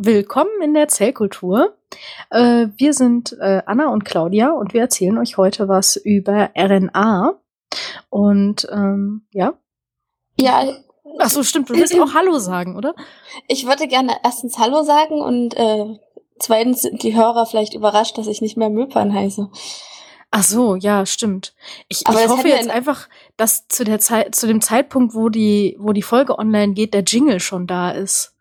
willkommen in der Zellkultur. Äh, wir sind äh, Anna und Claudia und wir erzählen euch heute was über RNA. Und ähm, ja. Ja. Ach so, stimmt. Du willst auch Hallo sagen, oder? Ich würde gerne erstens Hallo sagen und äh, zweitens sind die Hörer vielleicht überrascht, dass ich nicht mehr Möpern heiße. Ach so, ja, stimmt. Ich, ich hoffe jetzt einfach, dass zu der Zeit, zu dem Zeitpunkt, wo die, wo die Folge online geht, der Jingle schon da ist.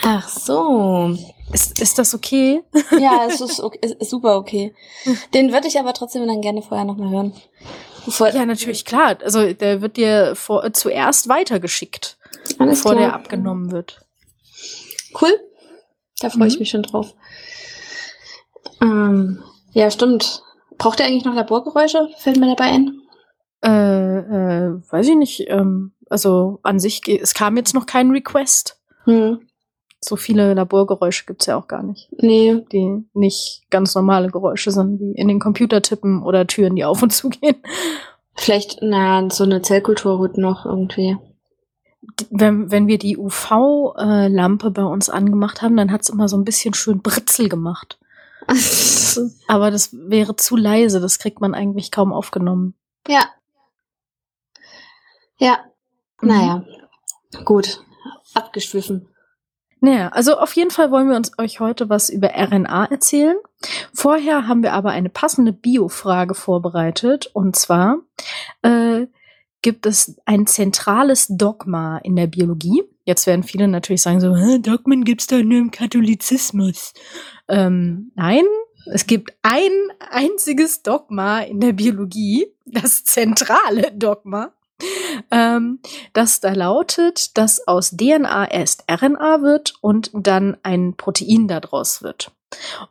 Ach so. Ist, ist das okay? Ja, es ist, okay, ist super okay. Den würde ich aber trotzdem dann gerne vorher nochmal hören. Bevor ja, natürlich, klar. Also der wird dir vor, zuerst weitergeschickt, Alles bevor klar. der abgenommen wird. Cool. Da freue mhm. ich mich schon drauf. Ähm, ja, stimmt. Braucht ihr eigentlich noch Laborgeräusche? Fällt mir dabei ein? Äh, äh, weiß ich nicht. Ähm, also an sich, es kam jetzt noch kein Request. Hm. So viele Laborgeräusche gibt's ja auch gar nicht. Nee. Die nicht ganz normale Geräusche sind, wie in den Computer tippen oder Türen, die auf und zu gehen. Vielleicht, na, so eine Zellkulturhut noch irgendwie. Wenn, wenn wir die UV-Lampe bei uns angemacht haben, dann hat's immer so ein bisschen schön Britzel gemacht. Aber das wäre zu leise, das kriegt man eigentlich kaum aufgenommen. Ja. Ja. Mhm. Naja. Gut. Abgeschwiffen. Naja, also auf jeden Fall wollen wir uns euch heute was über RNA erzählen. Vorher haben wir aber eine passende Bio-Frage vorbereitet. Und zwar äh, gibt es ein zentrales Dogma in der Biologie. Jetzt werden viele natürlich sagen so, Dogmen gibt's doch nur im Katholizismus. Ähm, nein, es gibt ein einziges Dogma in der Biologie, das zentrale Dogma ähm, das da lautet, dass aus DNA erst RNA wird und dann ein Protein daraus wird.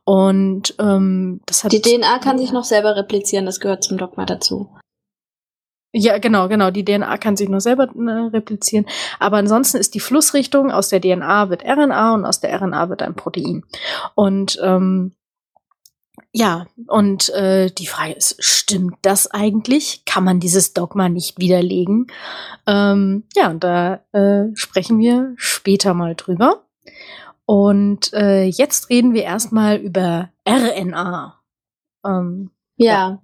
Und ähm, das hat die DNA kann sich noch selber replizieren, das gehört zum Dogma dazu. Ja, genau, genau. Die DNA kann sich nur selber äh, replizieren. Aber ansonsten ist die Flussrichtung, aus der DNA wird RNA und aus der RNA wird ein Protein. Und ähm, ja, und äh, die Frage ist, stimmt das eigentlich? Kann man dieses Dogma nicht widerlegen? Ähm, ja, und da äh, sprechen wir später mal drüber. Und äh, jetzt reden wir erstmal über RNA. Ähm, ja.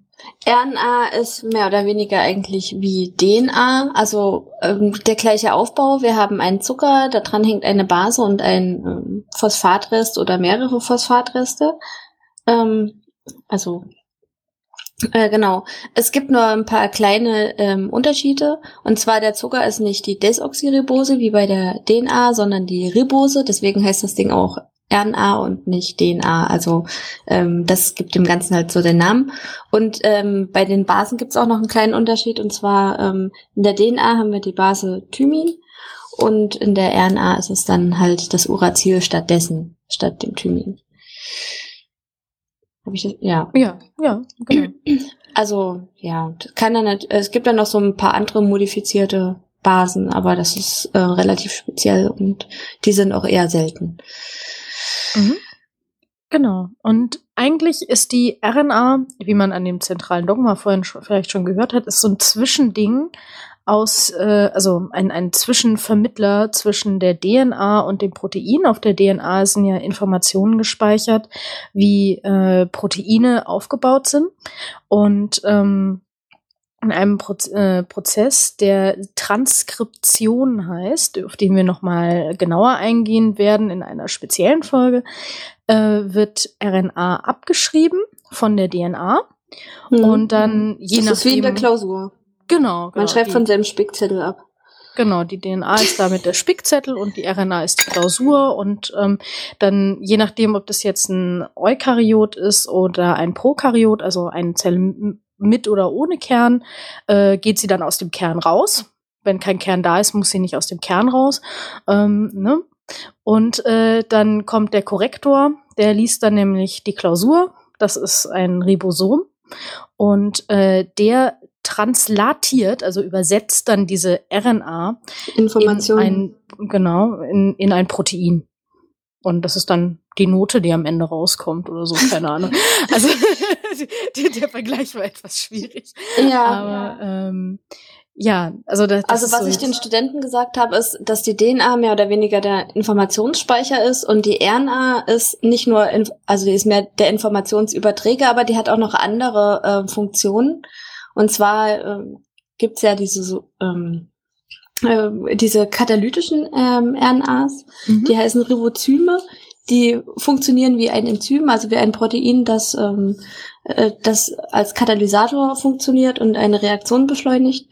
ja. RNA ist mehr oder weniger eigentlich wie DNA, also ähm, der gleiche Aufbau. Wir haben einen Zucker, da dran hängt eine Base und ein ähm, Phosphatrest oder mehrere Phosphatreste. Ähm, also äh, genau. Es gibt nur ein paar kleine ähm, Unterschiede. Und zwar der Zucker ist nicht die Desoxyribose wie bei der DNA, sondern die Ribose. Deswegen heißt das Ding auch RNA und nicht DNA. Also ähm, das gibt dem Ganzen halt so den Namen. Und ähm, bei den Basen gibt es auch noch einen kleinen Unterschied. Und zwar ähm, in der DNA haben wir die Base Thymin und in der RNA ist es dann halt das Uracil stattdessen, statt dem Thymin. Hab ich das? Ja. Ja, ja, genau. Also, ja, kann dann es gibt dann noch so ein paar andere modifizierte Basen, aber das ist äh, relativ speziell und die sind auch eher selten. Mhm. Genau. Und eigentlich ist die RNA, wie man an dem zentralen Dogma vorhin schon, vielleicht schon gehört hat, ist so ein Zwischending aus, äh, also ein, ein Zwischenvermittler zwischen der DNA und dem Protein. Auf der DNA sind ja Informationen gespeichert, wie äh, Proteine aufgebaut sind. Und ähm, in einem Pro äh, Prozess, der Transkription heißt, auf den wir nochmal genauer eingehen werden in einer speziellen Folge, äh, wird RNA abgeschrieben von der DNA. Mhm. Und dann je das nachdem. Ist wie in der Klausur. Genau. genau Man schreibt die, von seinem Spickzettel ab. Genau, die DNA ist damit der Spickzettel und die RNA ist die Klausur und ähm, dann je nachdem, ob das jetzt ein Eukaryot ist oder ein Prokaryot, also eine Zelle mit oder ohne Kern, äh, geht sie dann aus dem Kern raus. Wenn kein Kern da ist, muss sie nicht aus dem Kern raus. Ähm, ne? Und äh, dann kommt der Korrektor, der liest dann nämlich die Klausur. Das ist ein Ribosom. Und äh, der translatiert, also übersetzt dann diese RNA Information. in ein, genau, in, in ein Protein. Und das ist dann die Note, die am Ende rauskommt oder so, keine Ahnung. Also der, der Vergleich war etwas schwierig. Ja. Aber ähm, ja, also das, das Also was so ich den Studenten gesagt habe, ist, dass die DNA mehr oder weniger der Informationsspeicher ist und die RNA ist nicht nur, also die ist mehr der Informationsüberträger, aber die hat auch noch andere äh, Funktionen. Und zwar äh, gibt's ja diese ähm, äh, diese katalytischen ähm, RNAs, mhm. die heißen Ribozyme, die funktionieren wie ein Enzym, also wie ein Protein, das, ähm, äh, das als Katalysator funktioniert und eine Reaktion beschleunigt.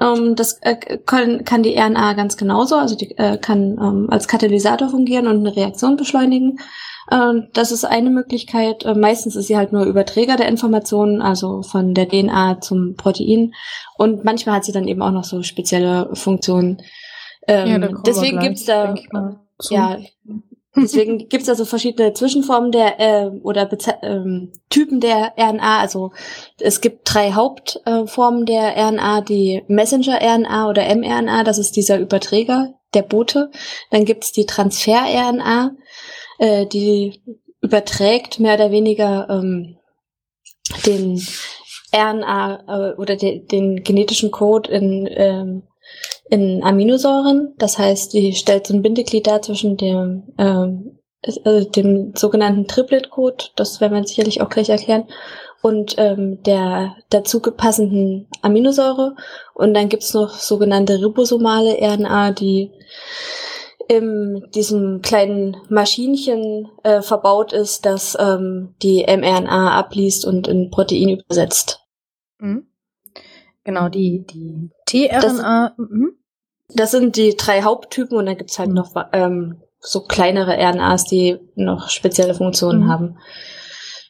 Ähm, das äh, kann, kann die RNA ganz genauso, also die äh, kann ähm, als Katalysator fungieren und eine Reaktion beschleunigen. Äh, das ist eine Möglichkeit. Äh, meistens ist sie halt nur Überträger der Informationen, also von der DNA zum Protein. Und manchmal hat sie dann eben auch noch so spezielle Funktionen. Ähm, ja, deswegen gibt's da, ja, Deswegen gibt es also verschiedene Zwischenformen der äh, oder Beze ähm, Typen der RNA. Also es gibt drei Hauptformen äh, der RNA, die Messenger-RNA oder mRNA, das ist dieser Überträger der Bote. Dann gibt es die Transfer-RNA, äh, die überträgt mehr oder weniger ähm, den RNA äh, oder de den genetischen Code in ähm, in Aminosäuren. Das heißt, die stellt so ein Bindeglied dar zwischen dem, ähm, also dem sogenannten Triplet-Code, das werden wir sicherlich auch gleich erklären, und ähm, der dazu gepassenden Aminosäure. Und dann gibt's noch sogenannte ribosomale RNA, die in diesem kleinen Maschinchen äh, verbaut ist, das ähm, die mRNA abliest und in Protein übersetzt. Mhm. Genau, die, die tRNA. Das, mhm. das sind die drei Haupttypen und dann gibt's halt mhm. noch ähm, so kleinere RNAs, die noch spezielle Funktionen mhm. haben.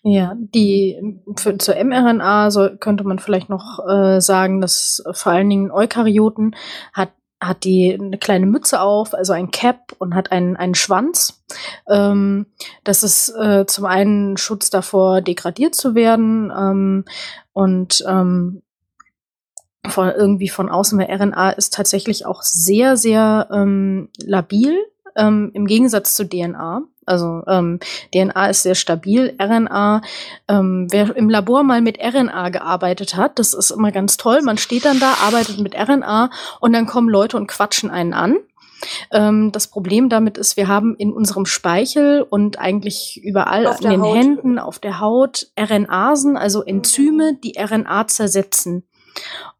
Ja, die für, zur mRNA so könnte man vielleicht noch äh, sagen, dass vor allen Dingen Eukaryoten hat hat die eine kleine Mütze auf, also ein Cap und hat einen, einen Schwanz. Ähm, das ist äh, zum einen Schutz davor, degradiert zu werden ähm, und ähm, von, irgendwie von außen, weil RNA ist tatsächlich auch sehr, sehr ähm, labil ähm, im Gegensatz zu DNA. Also ähm, DNA ist sehr stabil, RNA. Ähm, wer im Labor mal mit RNA gearbeitet hat, das ist immer ganz toll. Man steht dann da, arbeitet mit RNA und dann kommen Leute und quatschen einen an. Ähm, das Problem damit ist, wir haben in unserem Speichel und eigentlich überall in den Haut. Händen, auf der Haut RNAsen, also Enzyme, die RNA zersetzen.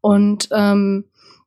Und ähm,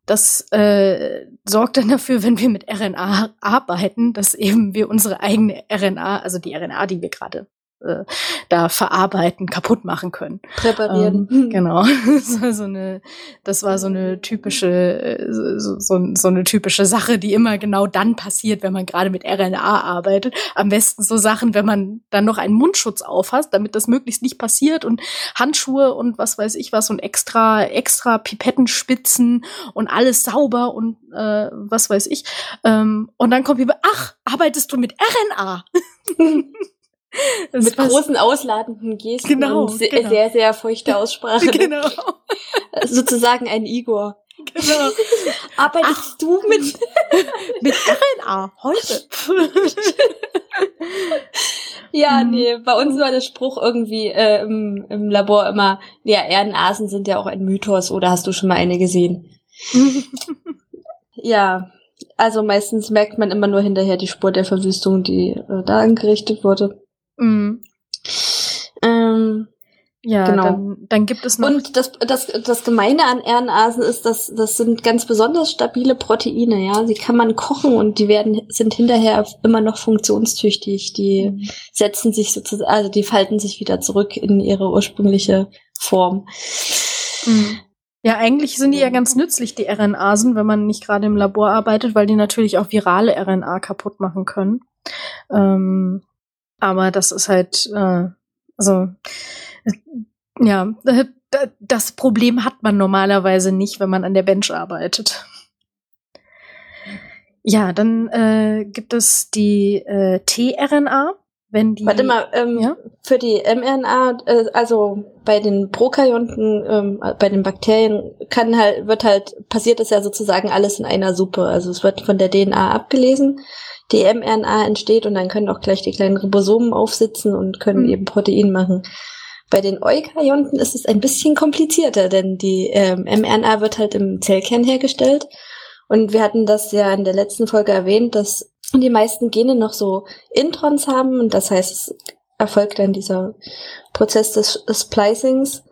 das äh, sorgt dann dafür, wenn wir mit RNA arbeiten, dass eben wir unsere eigene RNA, also die RNA, die wir gerade äh, da verarbeiten, kaputt machen können. Präparieren. Ähm, genau. Das war so eine, das war so eine typische, äh, so, so, so, eine typische Sache, die immer genau dann passiert, wenn man gerade mit RNA arbeitet. Am besten so Sachen, wenn man dann noch einen Mundschutz aufhast, damit das möglichst nicht passiert und Handschuhe und was weiß ich was und extra, extra Pipettenspitzen und alles sauber und äh, was weiß ich. Ähm, und dann kommt über, ach, arbeitest du mit RNA? Das Mit großen ausladenden Gesten genau, und se genau. sehr, sehr feuchte Aussprache. genau. Sozusagen ein Igor. Genau. Arbeitest Ach, du mit mit RNA heute? ja, mhm. nee, bei uns war der Spruch irgendwie äh, im, im Labor immer, ja, RNAsen sind ja auch ein Mythos, oder hast du schon mal eine gesehen? ja, also meistens merkt man immer nur hinterher die Spur der Verwüstung, die äh, da angerichtet wurde. Mhm. Ähm, ja, genau. Dann, dann gibt es noch. Und das, das, das Gemeine an RNAsen ist, dass das sind ganz besonders stabile Proteine, ja. Sie kann man kochen und die werden, sind hinterher immer noch funktionstüchtig. Die mhm. setzen sich sozusagen, also die falten sich wieder zurück in ihre ursprüngliche Form. Mhm. Ja, eigentlich sind die ja ganz nützlich, die RNAsen, wenn man nicht gerade im Labor arbeitet, weil die natürlich auch virale RNA kaputt machen können. Ähm, aber das ist halt, äh, also, ja, das Problem hat man normalerweise nicht, wenn man an der Bench arbeitet. Ja, dann äh, gibt es die äh, tRNA. Wenn die, Warte mal, ähm, ja? für die mRNA, äh, also bei den Prokaryonten, ähm, bei den Bakterien kann halt, wird halt, passiert das ja sozusagen alles in einer Suppe. Also es wird von der DNA abgelesen die mRNA entsteht und dann können auch gleich die kleinen Ribosomen aufsitzen und können mhm. eben Protein machen. Bei den Eukaryonten ist es ein bisschen komplizierter, denn die ähm, mRNA wird halt im Zellkern hergestellt. Und wir hatten das ja in der letzten Folge erwähnt, dass die meisten Gene noch so Introns haben. Und das heißt, es erfolgt dann dieser Prozess des Splicings,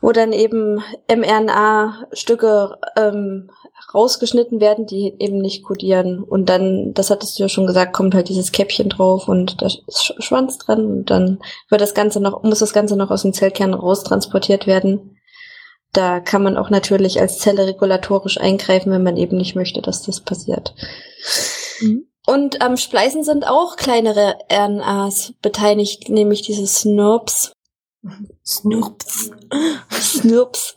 wo dann eben mRNA-Stücke ähm, rausgeschnitten werden, die eben nicht kodieren. Und dann, das hattest du ja schon gesagt, kommt halt dieses Käppchen drauf und der Schwanz dran und dann wird das Ganze noch, muss das Ganze noch aus dem Zellkern raustransportiert werden. Da kann man auch natürlich als Zelle regulatorisch eingreifen, wenn man eben nicht möchte, dass das passiert. Mhm. Und am Spleisen sind auch kleinere RNAs beteiligt, nämlich diese SNRPs. SNRPs. SNRPs.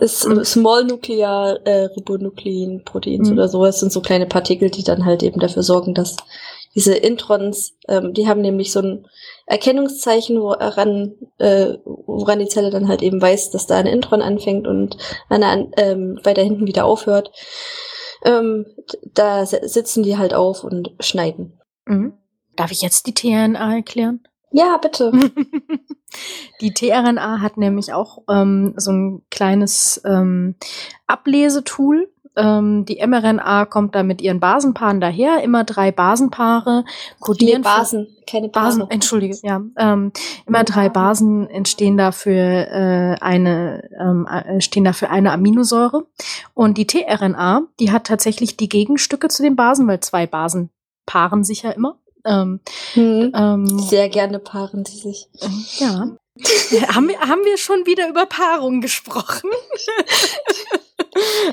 Ist mhm. Small Nuclear äh, Ribonuklein Proteins mhm. oder so. Es sind so kleine Partikel, die dann halt eben dafür sorgen, dass diese Introns, ähm, die haben nämlich so ein Erkennungszeichen, woran, äh, woran die Zelle dann halt eben weiß, dass da ein Intron anfängt und eine ähm, weiter hinten wieder aufhört. Ähm, da sitzen die halt auf und schneiden. Mhm. Darf ich jetzt die tRNA erklären? Ja, bitte. Die tRNA hat nämlich auch ähm, so ein kleines ähm, Ablesetool. Ähm, die mRNA kommt da mit ihren Basenpaaren daher, immer drei Basenpaare kodieren. Nee, Basen, keine Basen. Basen entschuldige, ja. Ähm, immer drei Basen entstehen dafür äh, eine ähm, äh, stehen dafür eine Aminosäure und die tRNA, die hat tatsächlich die Gegenstücke zu den Basen, weil zwei Basen paaren sich ja immer. Ähm, hm. ähm, Sehr gerne paaren sie sich. Ja. haben, wir, haben wir schon wieder über Paarung gesprochen?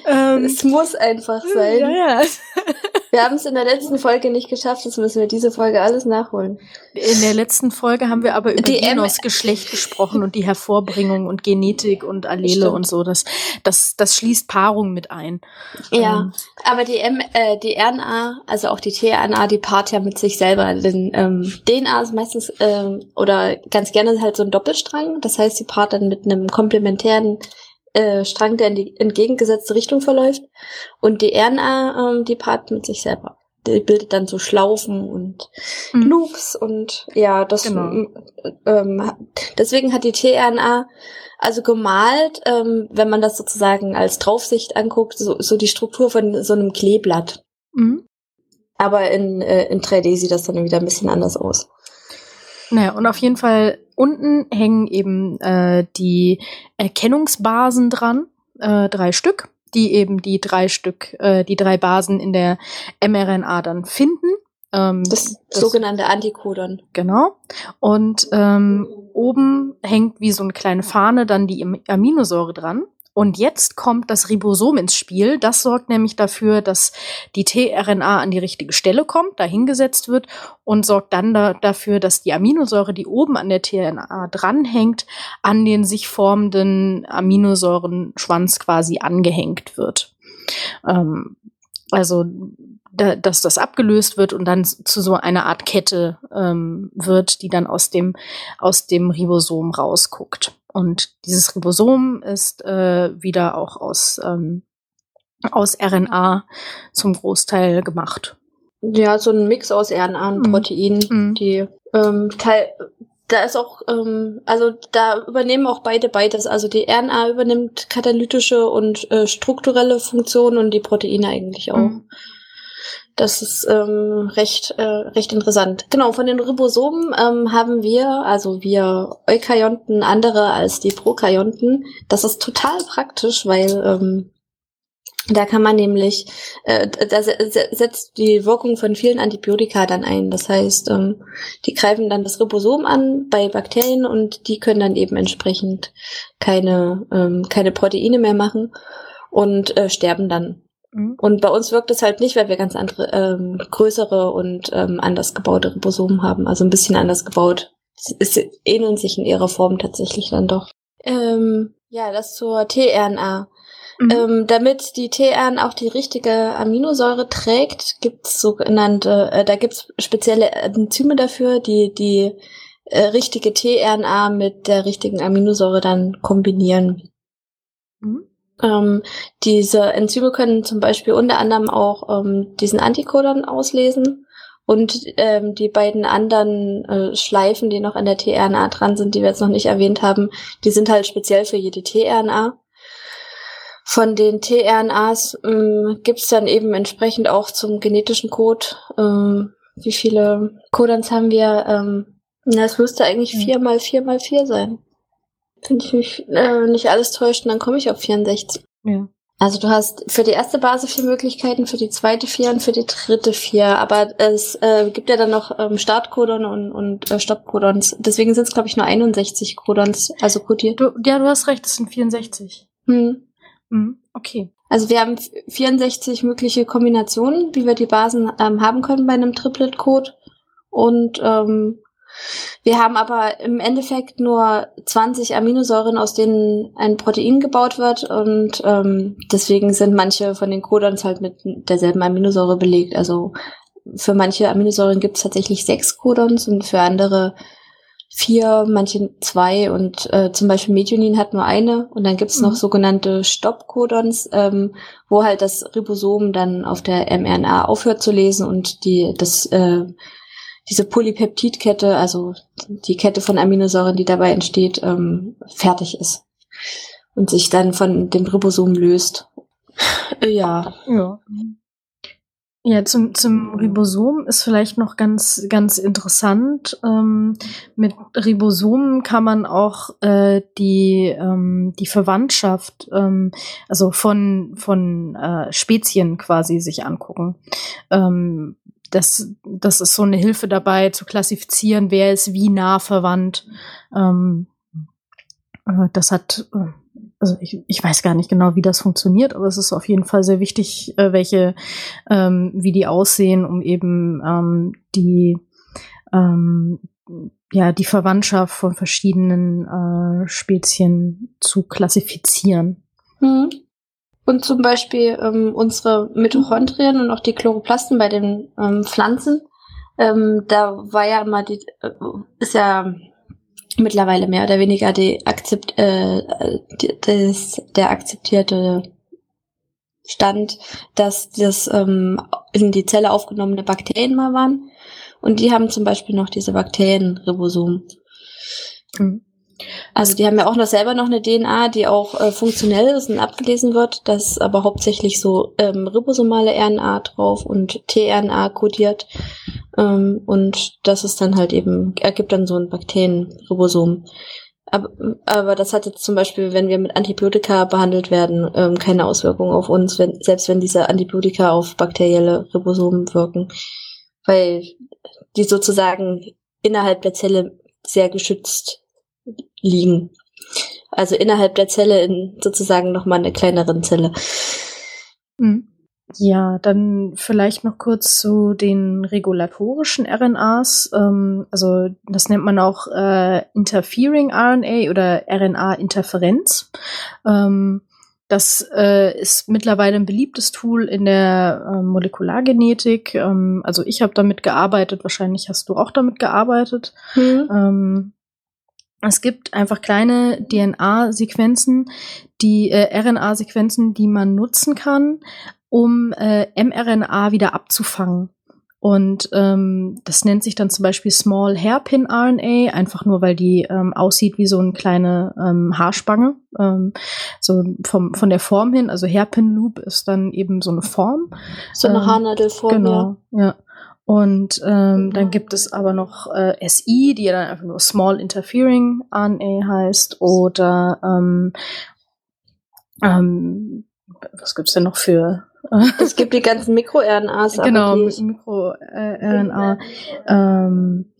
ähm, es muss einfach sein. Ja, ja. Wir haben es in der letzten Folge nicht geschafft, jetzt müssen wir diese Folge alles nachholen. In der letzten Folge haben wir aber über die Geschlecht gesprochen und die Hervorbringung und Genetik und Allele Stimmt. und so. Das, das, das schließt Paarung mit ein. Ja, ähm. aber die, M, äh, die RNA, also auch die tRNA, die paart ja mit sich selber. Denn ähm, DNA ist meistens ähm, oder ganz gerne halt so ein Doppelstrang. Das heißt, sie paart dann mit einem komplementären äh, Strang, der in die entgegengesetzte Richtung verläuft. Und die RNA, ähm, die paart mit sich selber. Die bildet dann so Schlaufen und mhm. Loops und ja, das genau. ähm, deswegen hat die tRNA also gemalt, ähm, wenn man das sozusagen als Draufsicht anguckt, so, so die Struktur von so einem Kleeblatt. Mhm. Aber in, äh, in 3D sieht das dann wieder ein bisschen anders aus. Naja, und auf jeden Fall unten hängen eben äh, die Erkennungsbasen dran, äh, drei Stück, die eben die drei Stück, äh, die drei Basen in der mRNA dann finden. Ähm, das, das sogenannte Antikodon. Genau. Und ähm, oben hängt wie so eine kleine Fahne dann die Aminosäure dran. Und jetzt kommt das Ribosom ins Spiel. Das sorgt nämlich dafür, dass die tRNA an die richtige Stelle kommt, dahingesetzt wird und sorgt dann da, dafür, dass die Aminosäure, die oben an der tRNA dranhängt, an den sich formenden Aminosäurenschwanz quasi angehängt wird. Ähm, also da, dass das abgelöst wird und dann zu so einer Art Kette ähm, wird, die dann aus dem aus dem Ribosom rausguckt. Und dieses Ribosom ist äh, wieder auch aus, ähm, aus RNA zum Großteil gemacht. Ja, so ein Mix aus RNA und mhm. Proteinen, mhm. die ähm, Teil, da ist auch, ähm, also da übernehmen auch beide beides. Also die RNA übernimmt katalytische und äh, strukturelle Funktionen und die Proteine eigentlich auch. Mhm. Das ist ähm, recht, äh, recht interessant. Genau, von den Ribosomen ähm, haben wir, also wir Eukaryonten, andere als die Prokaryonten. Das ist total praktisch, weil ähm, da kann man nämlich, äh, da setzt die Wirkung von vielen Antibiotika dann ein. Das heißt, ähm, die greifen dann das Ribosom an bei Bakterien und die können dann eben entsprechend keine, ähm, keine Proteine mehr machen und äh, sterben dann. Mhm. Und bei uns wirkt es halt nicht, weil wir ganz andere, ähm, größere und ähm, anders gebaute Ribosomen haben. Also ein bisschen anders gebaut. Sie ähneln sich in ihrer Form tatsächlich dann doch. Ähm, ja, das zur tRNA. Mhm. Ähm, damit die tRNA auch die richtige Aminosäure trägt, gibt's sogenannte, äh, da gibt's spezielle Enzyme dafür, die die äh, richtige tRNA mit der richtigen Aminosäure dann kombinieren. Ähm, diese Enzyme können zum Beispiel unter anderem auch ähm, diesen Antikodon auslesen Und ähm, die beiden anderen äh, Schleifen, die noch an der tRNA dran sind, die wir jetzt noch nicht erwähnt haben, die sind halt speziell für jede tRNA. Von den tRNAs ähm, gibt es dann eben entsprechend auch zum genetischen Code. Ähm, wie viele Codons haben wir? Ähm, na, es müsste eigentlich vier mal vier mal vier sein. Wenn ich mich äh, nicht alles täuscht, dann komme ich auf 64. Ja. Also du hast für die erste Basis vier Möglichkeiten, für die zweite vier und für die dritte vier. Aber es äh, gibt ja dann noch ähm, Startcodon und, und äh, Stoppcodons. Deswegen sind es, glaube ich, nur 61 Codons, also codiert. Du, ja, du hast recht, es sind 64. Hm. Hm, okay. Also wir haben 64 mögliche Kombinationen, wie wir die Basen ähm, haben können bei einem Triplet-Code. Und ähm, wir haben aber im Endeffekt nur 20 Aminosäuren, aus denen ein Protein gebaut wird und ähm, deswegen sind manche von den Codons halt mit derselben Aminosäure belegt. Also für manche Aminosäuren gibt es tatsächlich sechs Codons und für andere vier, manche zwei und äh, zum Beispiel Methionin hat nur eine und dann gibt es mhm. noch sogenannte Stopp-Codons, ähm, wo halt das Ribosom dann auf der mRNA aufhört zu lesen und die das äh, diese Polypeptidkette, also die Kette von Aminosäuren, die dabei entsteht, ähm, fertig ist und sich dann von dem Ribosom löst. ja. Ja. Ja, zum, zum Ribosom ist vielleicht noch ganz, ganz interessant. Ähm, mit Ribosomen kann man auch äh, die, ähm, die Verwandtschaft, ähm, also von, von äh, Spezien quasi sich angucken. Das, das ist so eine Hilfe dabei zu klassifizieren, wer ist wie nah verwandt. Ähm, äh, das hat, äh, also ich, ich weiß gar nicht genau, wie das funktioniert, aber es ist auf jeden Fall sehr wichtig, äh, welche, ähm, wie die aussehen, um eben ähm, die, ähm, ja, die Verwandtschaft von verschiedenen äh, Spezien zu klassifizieren. Mhm. Und zum Beispiel ähm, unsere Mitochondrien und auch die Chloroplasten bei den ähm, Pflanzen. Ähm, da war ja immer die, äh, ist ja mittlerweile mehr oder weniger die akzept, äh, die, das, der akzeptierte Stand, dass das ähm, in die Zelle aufgenommene Bakterien mal waren. Und die haben zum Beispiel noch diese Bakterienribosomen. Mhm. Also die haben ja auch noch selber noch eine DNA, die auch äh, funktionell ist und abgelesen wird. Das ist aber hauptsächlich so ähm, ribosomale RNA drauf und tRNA kodiert. Ähm, und das ist dann halt eben, ergibt dann so ein Bakterienribosom. Aber, aber das hat jetzt zum Beispiel, wenn wir mit Antibiotika behandelt werden, ähm, keine Auswirkung auf uns, wenn, selbst wenn diese Antibiotika auf bakterielle Ribosomen wirken. Weil die sozusagen innerhalb der Zelle sehr geschützt liegen. Also innerhalb der Zelle in sozusagen nochmal eine kleineren Zelle. Hm. Ja, dann vielleicht noch kurz zu den regulatorischen RNAs. Ähm, also das nennt man auch äh, Interfering RNA oder RNA-Interferenz. Ähm, das äh, ist mittlerweile ein beliebtes Tool in der äh, Molekulargenetik. Ähm, also ich habe damit gearbeitet, wahrscheinlich hast du auch damit gearbeitet. Hm. Es gibt einfach kleine DNA-Sequenzen, die äh, RNA-Sequenzen, die man nutzen kann, um äh, mRNA wieder abzufangen. Und ähm, das nennt sich dann zum Beispiel Small Hairpin RNA, einfach nur weil die ähm, aussieht wie so eine kleine ähm, Haarspange. Ähm, so vom, von der Form hin, also Hairpin Loop ist dann eben so eine Form. So eine ähm, Haarnadelform. Genau, ja. ja. Und ähm, dann gibt es aber noch äh, SI, die ja dann einfach nur Small Interfering RNA heißt. Oder ähm, ähm, was gibt's denn noch für es gibt die ganzen Mikro-RNAs. Genau, Mikro-RNA, ähm,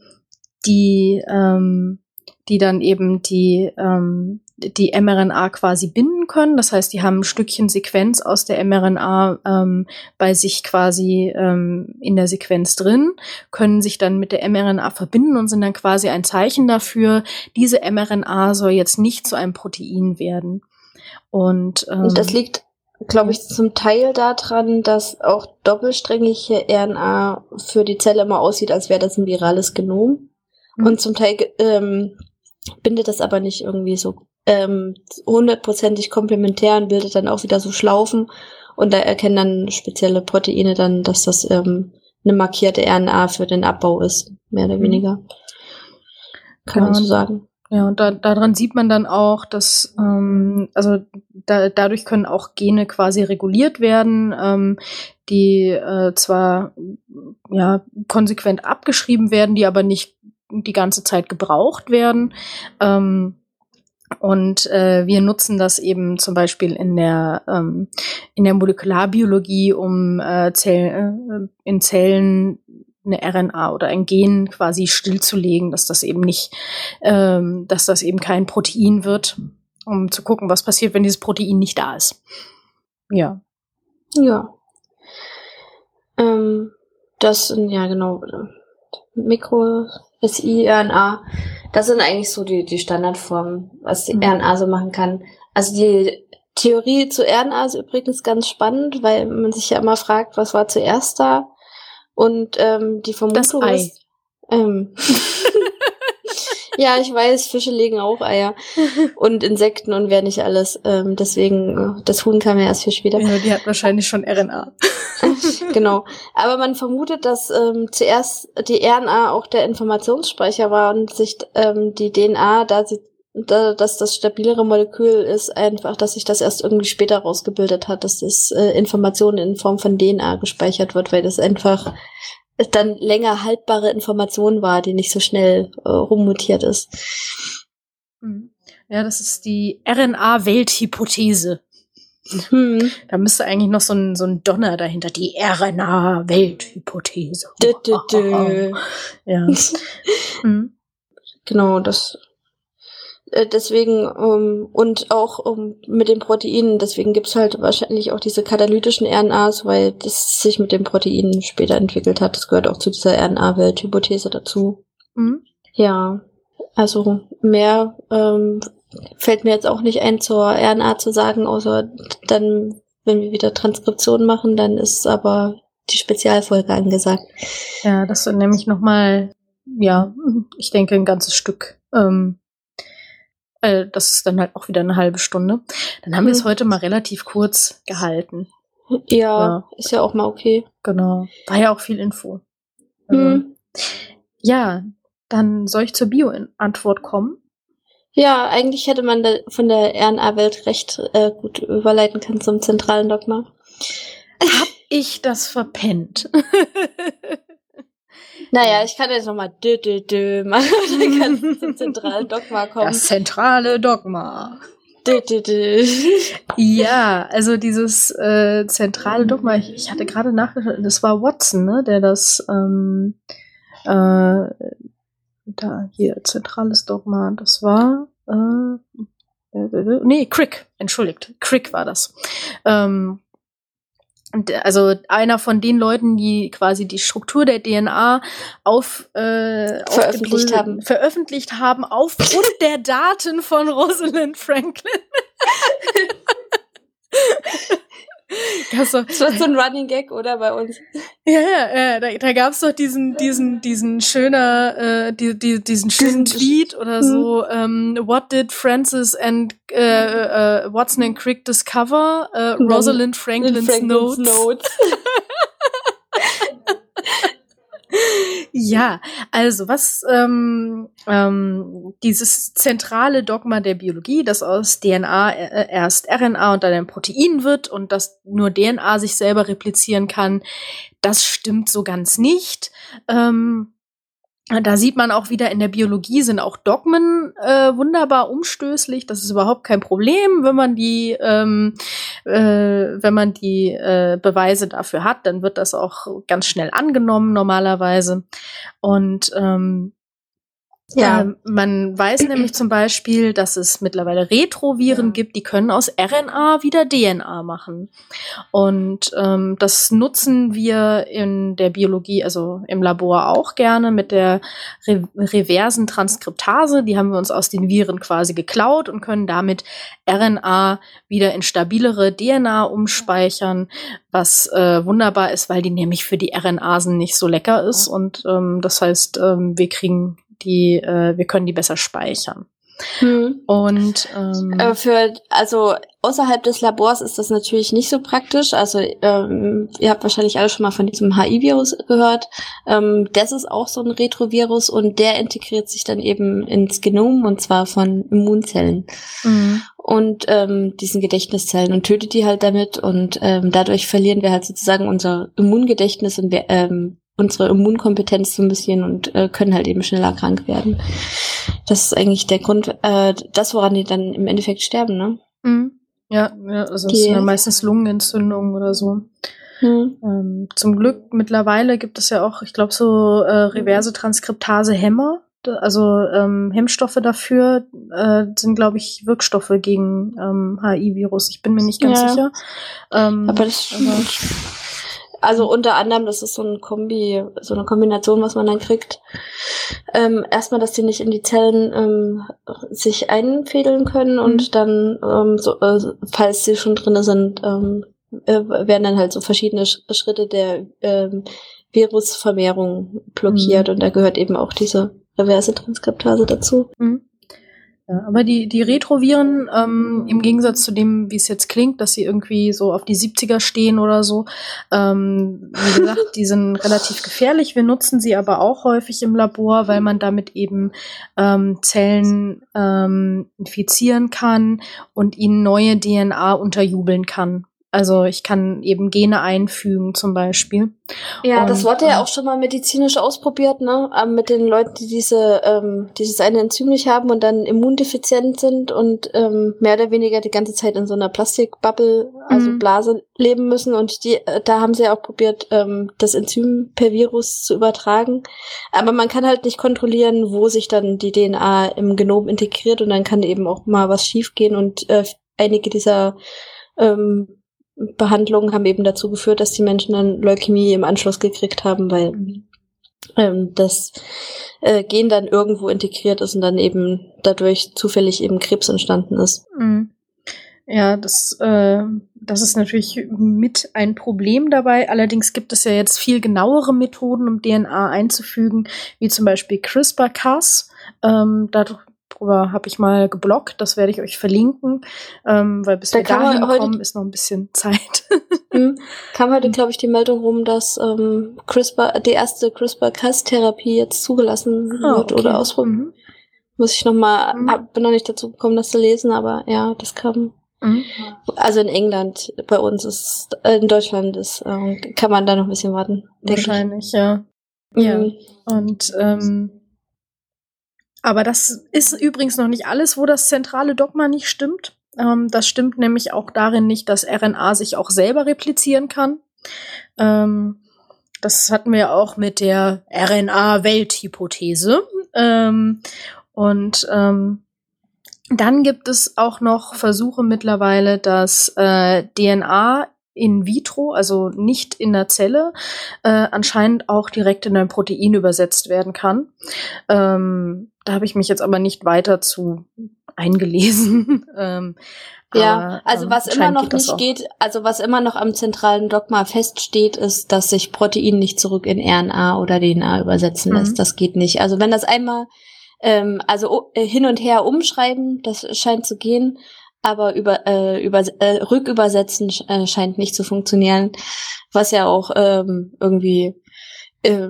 die, ähm, die dann eben die, ähm, die mRNA quasi binden können. Das heißt, die haben ein Stückchen Sequenz aus der mRNA ähm, bei sich quasi ähm, in der Sequenz drin, können sich dann mit der mRNA verbinden und sind dann quasi ein Zeichen dafür, diese mRNA soll jetzt nicht zu einem Protein werden. Und, ähm, und das liegt, glaube ich, zum Teil daran, dass auch doppelsträngige RNA für die Zelle immer aussieht, als wäre das ein virales Genom. Mhm. Und zum Teil ähm, bindet das aber nicht irgendwie so ähm, hundertprozentig komplementär und bildet dann auch wieder so Schlaufen und da erkennen dann spezielle Proteine dann, dass das ähm, eine markierte RNA für den Abbau ist, mehr oder mhm. weniger. Kann ja, man so sagen. Ja, und da, daran sieht man dann auch, dass ähm, also da, dadurch können auch Gene quasi reguliert werden, ähm, die äh, zwar ja konsequent abgeschrieben werden, die aber nicht die ganze Zeit gebraucht werden. Ähm, und äh, wir nutzen das eben zum Beispiel in der ähm, in der Molekularbiologie, um äh, Zell, äh, in Zellen eine RNA oder ein Gen quasi stillzulegen, dass das eben nicht, ähm, dass das eben kein Protein wird, um zu gucken, was passiert, wenn dieses Protein nicht da ist. Ja. Ja. Ähm, das ja genau Mikro, SI, RNA. Das sind eigentlich so die, die Standardformen, was die mhm. RNA so machen kann. Also die Theorie zu RNA ist übrigens ganz spannend, weil man sich ja immer fragt, was war zuerst da? Und ähm, die Vermutung das Ei. ist. Ähm, ja, ich weiß, Fische legen auch Eier. Und Insekten und wer nicht alles. Ähm, deswegen, äh, das Huhn kam ja erst viel später. Ja, die hat wahrscheinlich schon RNA. genau. Aber man vermutet, dass ähm, zuerst die RNA auch der Informationsspeicher war und sich ähm, die DNA, da sie da, dass das stabilere Molekül ist, einfach, dass sich das erst irgendwie später rausgebildet hat, dass das äh, Informationen in Form von DNA gespeichert wird, weil das einfach dann länger haltbare Information war, die nicht so schnell äh, rummutiert ist. Mhm. Ja, das ist die RNA-Welthypothese. Hm. Da müsste eigentlich noch so ein, so ein Donner dahinter, die RNA-Welthypothese. Ja. hm. Genau, das deswegen um, und auch um, mit den Proteinen, deswegen gibt's halt wahrscheinlich auch diese katalytischen RNAs, weil das sich mit den Proteinen später entwickelt hat. Das gehört auch zu dieser RNA-Welt-Hypothese dazu. Mhm. Ja, also mehr ähm, fällt mir jetzt auch nicht ein zur RNA zu sagen, außer dann, wenn wir wieder Transkription machen, dann ist aber die Spezialfolge angesagt. Ja, das sind nämlich nochmal, ja, ich denke, ein ganzes Stück ähm, äh, das ist dann halt auch wieder eine halbe Stunde. Dann haben mhm. wir es heute mal relativ kurz gehalten. Ja, ja, ist ja auch mal okay. Genau. War ja auch viel Info. Mhm. ja, dann soll ich zur Bio-Antwort kommen? Ja, eigentlich hätte man da von der RNA-Welt recht äh, gut überleiten können zum zentralen Dogma. Hab ich das verpennt? Naja, ich kann jetzt nochmal dö, dö, dö machen dann kann du zum zentralen Dogma kommen. Das zentrale Dogma. Dö, dö, dö. Ja, also dieses äh, zentrale Dogma, ich, ich hatte gerade nachgeschaut, das war Watson, ne, der das ähm, äh, da hier zentrales Dogma, das war äh, äh, nee, Crick, entschuldigt, Crick war das. Ähm, also einer von den Leuten, die quasi die Struktur der DNA auf, äh, veröffentlicht haben. veröffentlicht haben aufgrund der Daten von Rosalind Franklin. Das, so, das war so ein Running Gag, oder bei uns? Ja, ja, ja da, da gab es doch diesen, diesen, diesen schöner, äh, die, die, diesen schönen Tweet oder so. Ähm, What did Francis and äh, äh, Watson and Crick discover? Äh, Rosalind Franklin's, Franklin's Notes. Notes. Ja, also was ähm, ähm, dieses zentrale Dogma der Biologie, dass aus DNA äh, erst RNA und dann ein Protein wird und dass nur DNA sich selber replizieren kann, das stimmt so ganz nicht. Ähm, da sieht man auch wieder, in der Biologie sind auch Dogmen äh, wunderbar umstößlich. Das ist überhaupt kein Problem, wenn man die, ähm, äh, wenn man die äh, Beweise dafür hat, dann wird das auch ganz schnell angenommen normalerweise. Und ähm, ja. Ähm, man weiß nämlich zum Beispiel, dass es mittlerweile Retroviren ja. gibt, die können aus RNA wieder DNA machen. Und ähm, das nutzen wir in der Biologie, also im Labor auch gerne mit der Re reversen Transkriptase. Die haben wir uns aus den Viren quasi geklaut und können damit RNA wieder in stabilere DNA umspeichern, was äh, wunderbar ist, weil die nämlich für die RNAsen nicht so lecker ist. Und ähm, das heißt, ähm, wir kriegen die, äh, wir können die besser speichern. Hm. Und ähm, äh, für also außerhalb des Labors ist das natürlich nicht so praktisch. Also ähm, ihr habt wahrscheinlich alle schon mal von diesem HI-Virus gehört. Ähm, das ist auch so ein Retrovirus und der integriert sich dann eben ins Genom und zwar von Immunzellen. Mhm. Und ähm, diesen Gedächtniszellen und tötet die halt damit und ähm, dadurch verlieren wir halt sozusagen unser Immungedächtnis und wir, ähm, unsere Immunkompetenz so ein bisschen und äh, können halt eben schneller krank werden. Das ist eigentlich der Grund, äh, das, woran die dann im Endeffekt sterben, ne? Mhm. Ja, ja, also es sind ja meistens Lungenentzündungen oder so. Mhm. Ähm, zum Glück mittlerweile gibt es ja auch, ich glaube, so äh, reverse Transkriptase-Hämmer. Also ähm, Hemmstoffe dafür äh, sind, glaube ich, Wirkstoffe gegen ähm, HI-Virus. Ich bin mir nicht ganz ja. sicher. Ähm, aber das aber also unter anderem, das ist so ein Kombi, so eine Kombination, was man dann kriegt. Ähm, erstmal, dass die nicht in die Zellen ähm, sich einfädeln können mhm. und dann, ähm, so, äh, falls sie schon drinne sind, ähm, äh, werden dann halt so verschiedene Sch Schritte der ähm, Virusvermehrung blockiert mhm. und da gehört eben auch diese reverse Transkriptase dazu. Mhm. Ja, aber die, die Retroviren, ähm, im Gegensatz zu dem, wie es jetzt klingt, dass sie irgendwie so auf die 70er stehen oder so, ähm, wie gesagt, die sind relativ gefährlich. Wir nutzen sie aber auch häufig im Labor, weil man damit eben ähm, Zellen ähm, infizieren kann und ihnen neue DNA unterjubeln kann. Also ich kann eben Gene einfügen zum Beispiel. Ja, und, das wurde ja auch schon mal medizinisch ausprobiert, ne? Ähm, mit den Leuten, die diese ähm, dieses eine Enzym nicht haben und dann immundefizient sind und ähm, mehr oder weniger die ganze Zeit in so einer Plastikbubble, also mhm. Blase leben müssen. Und die, äh, da haben sie ja auch probiert, ähm, das Enzym per Virus zu übertragen. Aber man kann halt nicht kontrollieren, wo sich dann die DNA im Genom integriert und dann kann eben auch mal was schiefgehen und äh, einige dieser ähm, Behandlungen haben eben dazu geführt, dass die Menschen dann Leukämie im Anschluss gekriegt haben, weil ähm, das äh, Gen dann irgendwo integriert ist und dann eben dadurch zufällig eben Krebs entstanden ist. Mhm. Ja, das, äh, das ist natürlich mit ein Problem dabei. Allerdings gibt es ja jetzt viel genauere Methoden, um DNA einzufügen, wie zum Beispiel CRISPR-Cas. Ähm, dadurch Darüber habe ich mal geblockt, das werde ich euch verlinken, ähm, weil bis da wir dahin kommen, ist noch ein bisschen Zeit. hm, kam heute, glaube ich, die Meldung rum, dass ähm, CRISPR, die erste CRISPR-Cas-Therapie jetzt zugelassen ah, wird okay. oder ausprobiert. Mhm. Muss ich noch mal, mhm. bin noch nicht dazu gekommen, das zu lesen, aber ja, das kam. Mhm. Also in England, bei uns ist, äh, in Deutschland ist, ähm, kann man da noch ein bisschen warten. Wahrscheinlich, ja. Mhm. Ja. Und ähm, aber das ist übrigens noch nicht alles, wo das zentrale Dogma nicht stimmt. Ähm, das stimmt nämlich auch darin nicht, dass RNA sich auch selber replizieren kann. Ähm, das hatten wir auch mit der RNA-Welthypothese. Ähm, und ähm, dann gibt es auch noch Versuche mittlerweile, dass äh, DNA in vitro, also nicht in der Zelle, äh, anscheinend auch direkt in ein Protein übersetzt werden kann. Ähm, da habe ich mich jetzt aber nicht weiter zu eingelesen. ähm, ja, aber, also ähm, was immer noch nicht geht, also was immer noch am zentralen Dogma feststeht, ist, dass sich Protein nicht zurück in RNA oder DNA übersetzen lässt. Mhm. Das geht nicht. Also wenn das einmal ähm, also äh, hin und her umschreiben, das scheint zu gehen, aber über, äh, über äh, rückübersetzen äh, scheint nicht zu funktionieren, was ja auch ähm, irgendwie äh,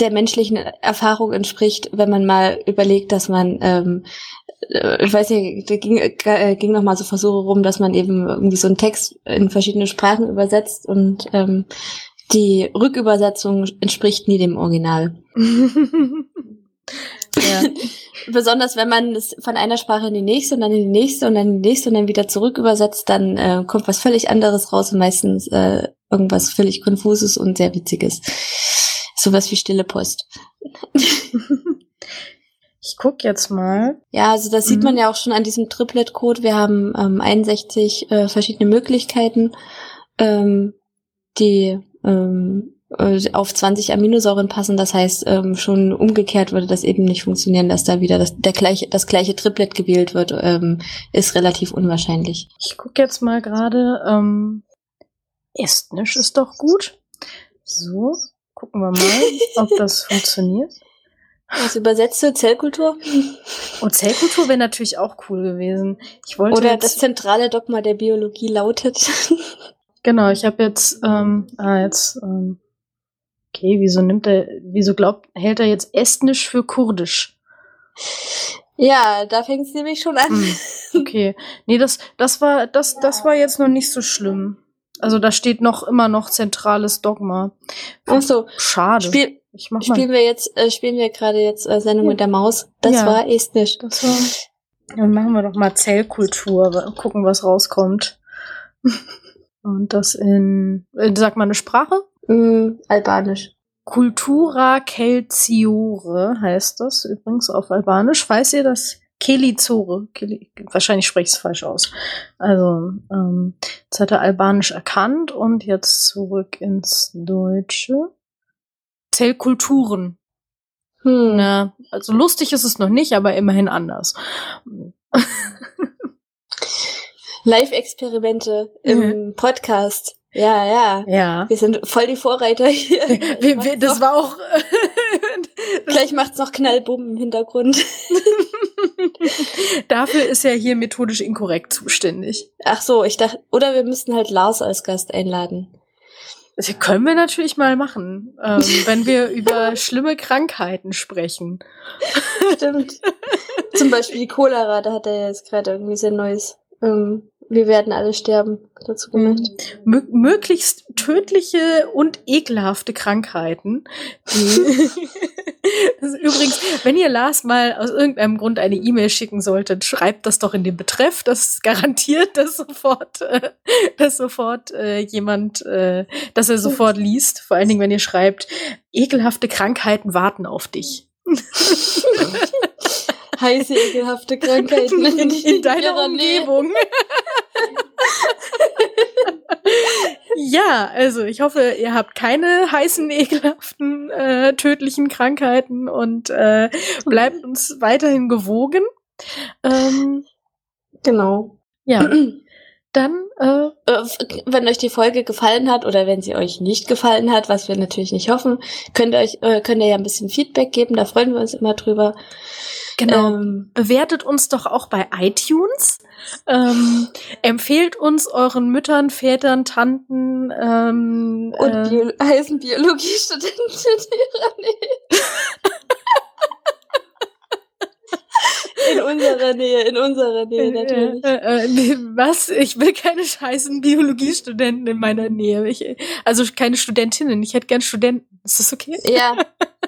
der menschlichen Erfahrung entspricht, wenn man mal überlegt, dass man, ähm, äh, ich weiß nicht, da ging, äh, ging noch mal so Versuche rum, dass man eben irgendwie so einen Text in verschiedene Sprachen übersetzt und ähm, die Rückübersetzung entspricht nie dem Original. ja. Besonders wenn man es von einer Sprache in die nächste und dann in die nächste und dann in die nächste und dann wieder zurück übersetzt, dann äh, kommt was völlig anderes raus und meistens äh, irgendwas völlig Konfuses und sehr Witziges. Sowas wie stille Post. Ich guck jetzt mal. Ja, also das mhm. sieht man ja auch schon an diesem Triplet-Code. Wir haben ähm, 61 äh, verschiedene Möglichkeiten, ähm, die ähm, äh, auf 20 Aminosäuren passen. Das heißt, ähm, schon umgekehrt würde das eben nicht funktionieren, dass da wieder das, der gleiche, das gleiche Triplet gewählt wird, ähm, ist relativ unwahrscheinlich. Ich guck jetzt mal gerade. Ähm, Estnisch ist doch gut. So, Gucken wir mal, ob das funktioniert. Was übersetzt du? Zellkultur? Und Zellkultur wäre natürlich auch cool gewesen. Ich wollte Oder das zentrale Dogma der Biologie lautet. Genau, ich habe jetzt, ähm, ah, jetzt, ähm, okay, wieso nimmt er, wieso glaubt, hält er jetzt Estnisch für Kurdisch? Ja, da fängt es nämlich schon an. Hm, okay. Nee, das, das war, das, das war jetzt noch nicht so schlimm. Also da steht noch immer noch zentrales Dogma. Ach so. Schade. Spiel, spielen wir jetzt, äh, spielen wir gerade jetzt äh, Sendung ja. mit der Maus. Das ja. war Estnisch. Das war. Dann machen wir doch mal Zellkultur, gucken, was rauskommt. Und das in, in sag mal eine Sprache? Mm, Albanisch. Cultura Celciore heißt das übrigens auf Albanisch. Falls ihr das Kelizore, Keli, wahrscheinlich spreche ich es falsch aus. Also, ähm, jetzt hat er Albanisch erkannt und jetzt zurück ins Deutsche. Zellkulturen. Hm. Na, also lustig ist es noch nicht, aber immerhin anders. Live-Experimente im mhm. Podcast. Ja, ja. Ja. Wir sind voll die Vorreiter hier. wir, wir, das war auch. Gleich macht's noch Knallbumm im Hintergrund. Dafür ist ja hier methodisch inkorrekt zuständig. Ach so, ich dachte, oder wir müssten halt Lars als Gast einladen. Das können wir natürlich mal machen, ähm, wenn wir über schlimme Krankheiten sprechen. Stimmt. Zum Beispiel die Cholera, da hat er jetzt gerade irgendwie sehr neues ähm, wir werden alle sterben dazu mhm. gemacht. Mö möglichst tödliche und ekelhafte Krankheiten. übrigens, wenn ihr Lars mal aus irgendeinem Grund eine E-Mail schicken solltet, schreibt das doch in den Betreff. Das garantiert, dass sofort, äh, dass sofort äh, jemand, äh, dass er sofort liest. Vor allen Dingen, wenn ihr schreibt, ekelhafte Krankheiten warten auf dich. heiße, ekelhafte Krankheiten in, in deiner Umgebung. Ja, also ich hoffe, ihr habt keine heißen, ekelhaften, äh, tödlichen Krankheiten und äh, bleibt uns weiterhin gewogen. Ähm, genau. Ja. Dann, äh, äh wenn euch die Folge gefallen hat oder wenn sie euch nicht gefallen hat, was wir natürlich nicht hoffen, könnt ihr euch, äh, könnt ihr ja ein bisschen Feedback geben, da freuen wir uns immer drüber. Genau. Ähm, Bewertet uns doch auch bei iTunes. Ähm, empfehlt uns euren Müttern, Vätern, Tanten ähm, und äh, Bio heißen Biologiestudenten in ihrer Nähe. In unserer Nähe, in unserer Nähe äh, natürlich. Äh, äh, was? Ich will keine scheißen Biologiestudenten in meiner Nähe. Ich, also keine Studentinnen. Ich hätte gern Studenten. Ist das okay? Ja.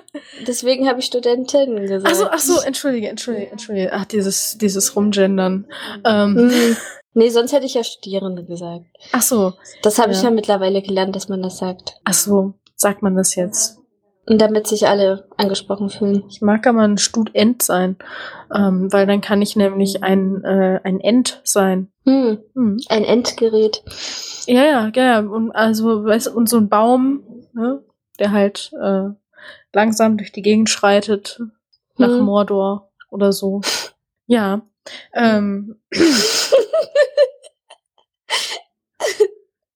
Deswegen habe ich Studentinnen gesagt. Ach so, ach so, entschuldige, entschuldige, entschuldige. Ach, dieses, dieses Rumgendern. Ähm. Hm. Nee, sonst hätte ich ja Studierende gesagt. Ach so. Das habe ja. ich ja mittlerweile gelernt, dass man das sagt. Ach so, sagt man das jetzt? Und damit sich alle angesprochen fühlen. Ich mag aber ein Student sein, ähm, weil dann kann ich nämlich ein, äh, ein End sein. Hm. Hm. Ein Endgerät. Ja, ja, ja. Und also, weißt und so ein Baum, ne, der halt äh, langsam durch die Gegend schreitet nach hm. Mordor oder so. Ja. Ähm.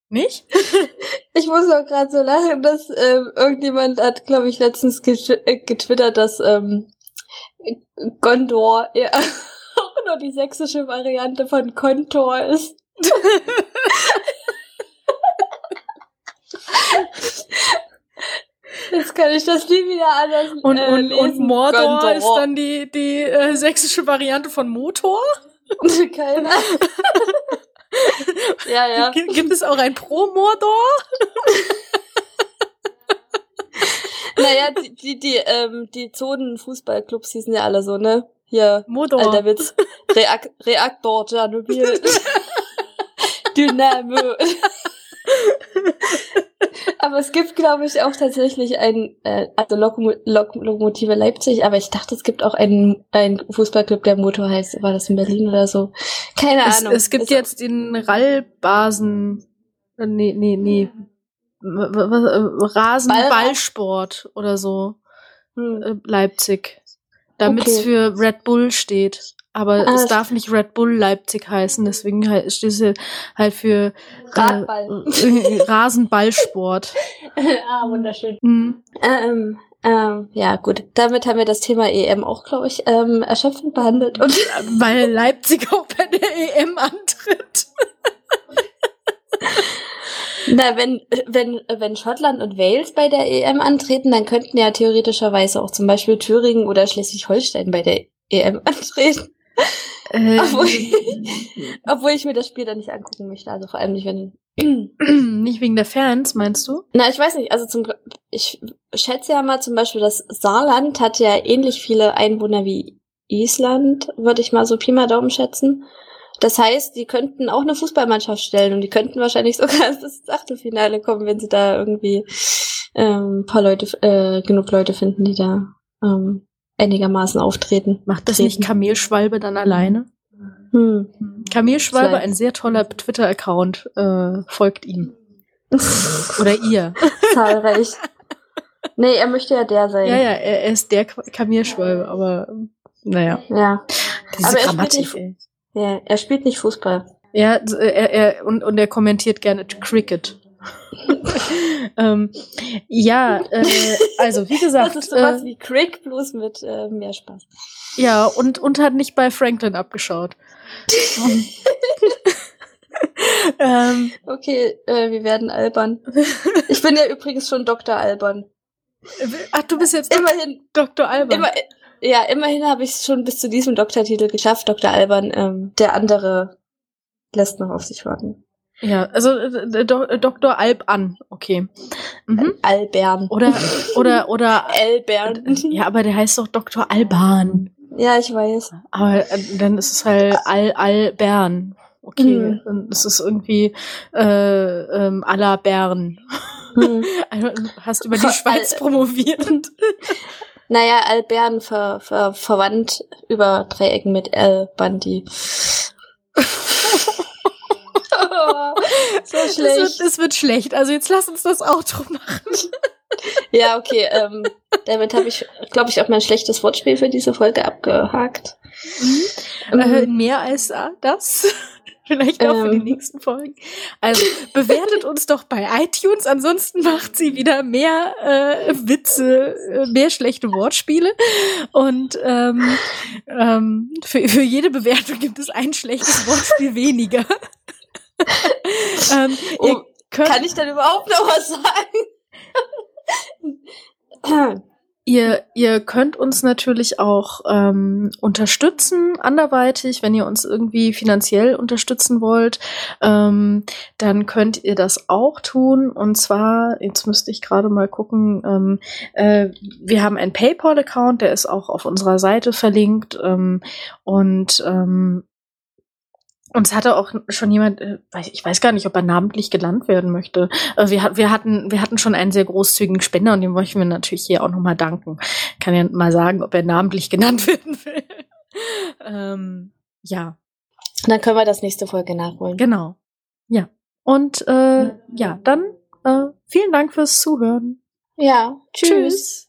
Nicht? Ich muss auch gerade so lachen, dass ähm, irgendjemand hat, glaube ich, letztens äh, getwittert, dass ähm, Gondor ja auch nur die sächsische Variante von Kontor ist. Jetzt kann ich das nie wieder anders und, äh, und, und Mordor Gondor. ist dann die, die äh, sächsische Variante von Motor? Keine ja, ja. Gibt es auch ein Pro-Mordor? naja, die, die, die, ähm, die Zonen-Fußballclubs hießen ja alle so, ne? Hier, Motor. alter Witz. Reak Reaktor, Tschernobyl. Dynamo. aber es gibt, glaube ich, auch tatsächlich ein, äh, also Lokom Lok Lokomotive Leipzig, aber ich dachte, es gibt auch einen, einen Fußballclub, der Motor heißt. War das in Berlin oder so? Keine es, Ahnung. Es gibt Ist jetzt den Rallbasen, äh, nee, nee, nee, Rasenballsport oder so. Hm. Äh, Leipzig. Damit es okay. für Red Bull steht. Aber ah, es darf nicht Red Bull Leipzig heißen, deswegen halt, steht es halt für Radball. Äh, Rasenballsport. ah, wunderschön. Mhm. Ähm, Ähm, ja, gut. Damit haben wir das Thema EM auch, glaube ich, ähm, erschöpfend behandelt. Und Weil Leipzig auch bei der EM antritt. Na, wenn, wenn, wenn Schottland und Wales bei der EM antreten, dann könnten ja theoretischerweise auch zum Beispiel Thüringen oder Schleswig-Holstein bei der EM antreten. Äh, obwohl, ich, obwohl ich mir das Spiel dann nicht angucken möchte. Also vor allem nicht, wenn. nicht wegen der Fans, meinst du? Na, ich weiß nicht. Also zum, ich schätze ja mal zum Beispiel, das Saarland hat ja ähnlich viele Einwohner wie Island, würde ich mal so Pi mal Daumen schätzen. Das heißt, die könnten auch eine Fußballmannschaft stellen und die könnten wahrscheinlich sogar ins Achtelfinale kommen, wenn sie da irgendwie ähm, paar Leute, äh, genug Leute finden, die da ähm, einigermaßen auftreten. Macht das treten. nicht Kamelschwalbe dann alleine? Hm. Kamelschwalbe, Vielleicht. ein sehr toller Twitter-Account, äh, folgt ihm. Oder ihr. Zahlreich. Nee, er möchte ja der sein. Ja, ja, er, er ist der Kamelschwalbe, aber naja. Ja. Diese aber Grammatik, er nicht, ja, er spielt nicht Fußball. Ja, er, er, und, und er kommentiert gerne Cricket. ähm, ja, äh, also wie gesagt. Das ist sowas äh, wie Crick, bloß mit äh, mehr Spaß. Ja, und, und hat nicht bei Franklin abgeschaut. ähm, okay, äh, wir werden albern. Ich bin ja übrigens schon Dr. Albern. Ach, du bist jetzt immerhin Dr. Albern. Immer, ja, immerhin habe ich es schon bis zu diesem Doktortitel geschafft, Dr. Albern. Ähm, der andere lässt noch auf sich warten. Ja, also äh, Do äh, Dr. Alb an, okay. Mhm. Albern. Oder oder oder Albern. Ja, aber der heißt doch Dr. Alban. Ja, ich weiß. Aber äh, dann ist es halt Al Albern. Okay, mhm. dann ist es irgendwie äh, ähm, à la Bern. Mhm. Also, hast über die Schweiz promoviert. Naja, Albern ver, ver, verwandt über Dreiecken mit L Bandi. so schlecht. Es wird, es wird, schlecht. Also jetzt lass uns das Outro machen. ja, okay. Ähm, damit habe ich, glaube ich, auch mein schlechtes Wortspiel für diese Folge abgehakt. Mhm. Ähm, äh, mehr als das. Vielleicht auch ähm, für die ähm. nächsten Folgen. Also bewertet uns doch bei iTunes. Ansonsten macht sie wieder mehr äh, Witze, äh, mehr schlechte Wortspiele. Und ähm, ähm, für, für jede Bewertung gibt es ein schlechtes Wortspiel weniger. Ähm, oh, kann ich dann überhaupt noch was sagen? Ihr, ihr könnt uns natürlich auch ähm, unterstützen, anderweitig, wenn ihr uns irgendwie finanziell unterstützen wollt, ähm, dann könnt ihr das auch tun. Und zwar, jetzt müsste ich gerade mal gucken, ähm, äh, wir haben einen PayPal-Account, der ist auch auf unserer Seite verlinkt. Ähm, und ähm, uns hatte auch schon jemand, äh, ich weiß gar nicht, ob er namentlich genannt werden möchte. Äh, wir, wir, hatten, wir hatten schon einen sehr großzügigen Spender und dem möchten wir natürlich hier auch nochmal danken. Kann ja mal sagen, ob er namentlich genannt werden will. ähm, ja. Dann können wir das nächste Folge nachholen. Genau. Ja. Und äh, ja, dann äh, vielen Dank fürs Zuhören. Ja, tschüss. tschüss.